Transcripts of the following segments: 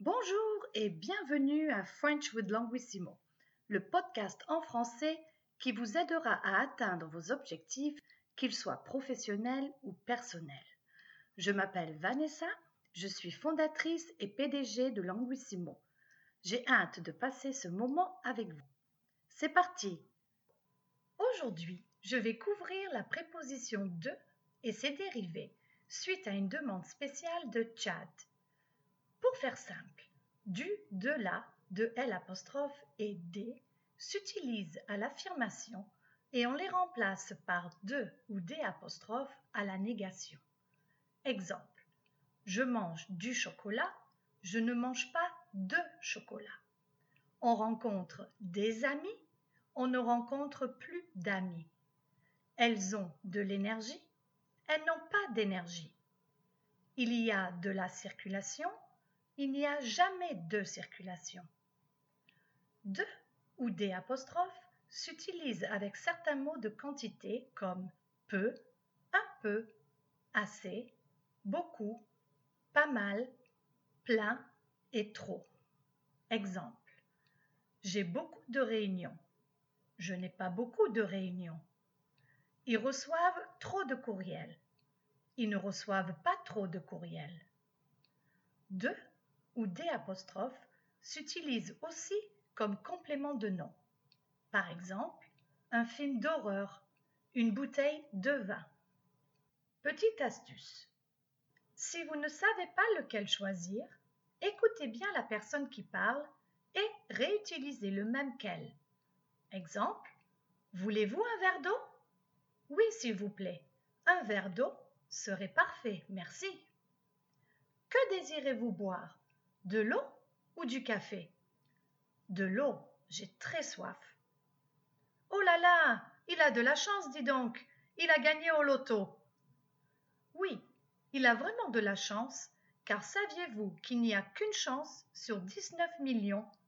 Bonjour et bienvenue à French with Languissimo, le podcast en français qui vous aidera à atteindre vos objectifs, qu'ils soient professionnels ou personnels. Je m'appelle Vanessa, je suis fondatrice et PDG de Languissimo. J'ai hâte de passer ce moment avec vous. C'est parti Aujourd'hui, je vais couvrir la préposition de et ses dérivés suite à une demande spéciale de Chad. Pour faire simple, du, de la, de L et des s'utilisent à l'affirmation et on les remplace par de ou des à la négation. Exemple. Je mange du chocolat, je ne mange pas de chocolat. On rencontre des amis, on ne rencontre plus d'amis. Elles ont de l'énergie, elles n'ont pas d'énergie. Il y a de la circulation, il n'y a jamais de circulation. De ou des apostrophes s'utilisent avec certains mots de quantité comme peu, un peu, assez, beaucoup, pas mal, plein et trop. Exemple. J'ai beaucoup de réunions. Je n'ai pas beaucoup de réunions. Ils reçoivent trop de courriels. Ils ne reçoivent pas trop de courriels. De ou apostrophes s'utilisent aussi comme complément de nom. Par exemple, un film d'horreur, une bouteille de vin. Petite astuce. Si vous ne savez pas lequel choisir, écoutez bien la personne qui parle et réutilisez le même qu'elle. Exemple. Voulez-vous un verre d'eau? Oui, s'il vous plaît. Un verre d'eau serait parfait, merci. Que désirez-vous boire? De l'eau ou du café? De l'eau, j'ai très soif. Oh là là, il a de la chance, dis donc. Il a gagné au loto. Oui, il a vraiment de la chance, car saviez-vous qu'il n'y a qu'une chance sur 19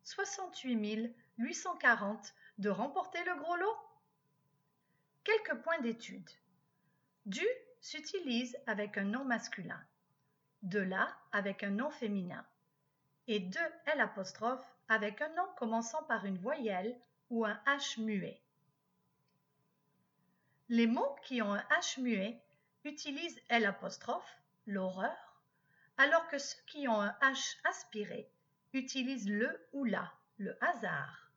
68 840 de remporter le gros lot? Quelques points d'étude. Du s'utilise avec un nom masculin, de là avec un nom féminin et deux L avec un nom commençant par une voyelle ou un H muet. Les mots qui ont un H muet utilisent L l'horreur, alors que ceux qui ont un H aspiré utilisent le ou la, le hasard.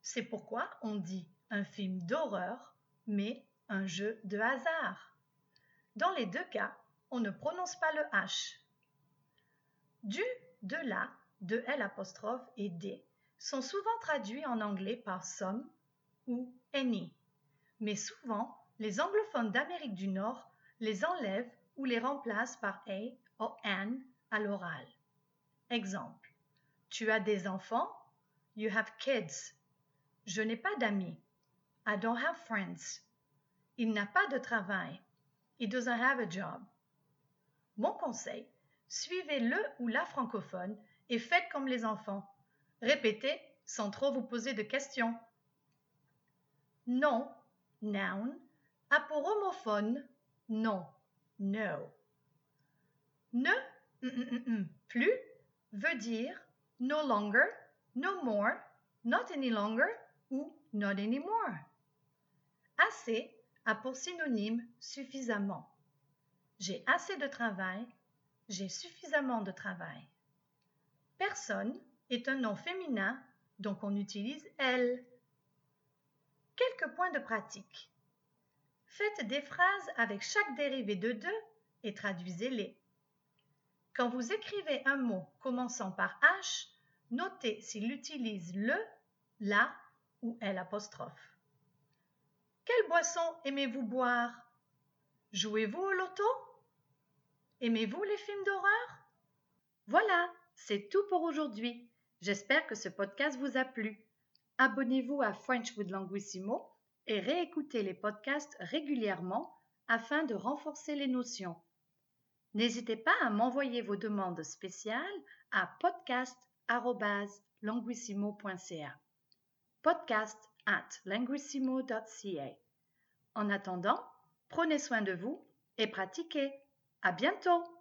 C'est pourquoi on dit un film d'horreur, mais un jeu de hasard. Dans les deux cas, on ne prononce pas le H. Du, de la de L et D sont souvent traduits en anglais par some ou any, mais souvent les anglophones d'Amérique du Nord les enlèvent ou les remplacent par a ou an à l'oral. Exemple. Tu as des enfants? You have kids. Je n'ai pas d'amis. I don't have friends. Il n'a pas de travail. He doesn't have a job. Mon conseil, suivez le ou la francophone et faites comme les enfants. Répétez sans trop vous poser de questions. Non, noun, a pour homophone non, no. Ne, mm, mm, mm, plus, veut dire no longer, no more, not any longer ou not anymore. Assez a pour synonyme suffisamment. J'ai assez de travail, j'ai suffisamment de travail. Personne est un nom féminin, donc on utilise elle. Quelques points de pratique. Faites des phrases avec chaque dérivé de deux et traduisez-les. Quand vous écrivez un mot commençant par H, notez s'il utilise le, la ou L apostrophe. Quelle boisson aimez-vous boire? Jouez-vous au loto? Aimez-vous les films d'horreur? Voilà, c'est tout pour aujourd'hui. J'espère que ce podcast vous a plu. Abonnez-vous à French with Languissimo et réécoutez les podcasts régulièrement afin de renforcer les notions. N'hésitez pas à m'envoyer vos demandes spéciales à podcast@languissimo.ca. Podcast at languissimo.ca. En attendant, prenez soin de vous et pratiquez. À bientôt!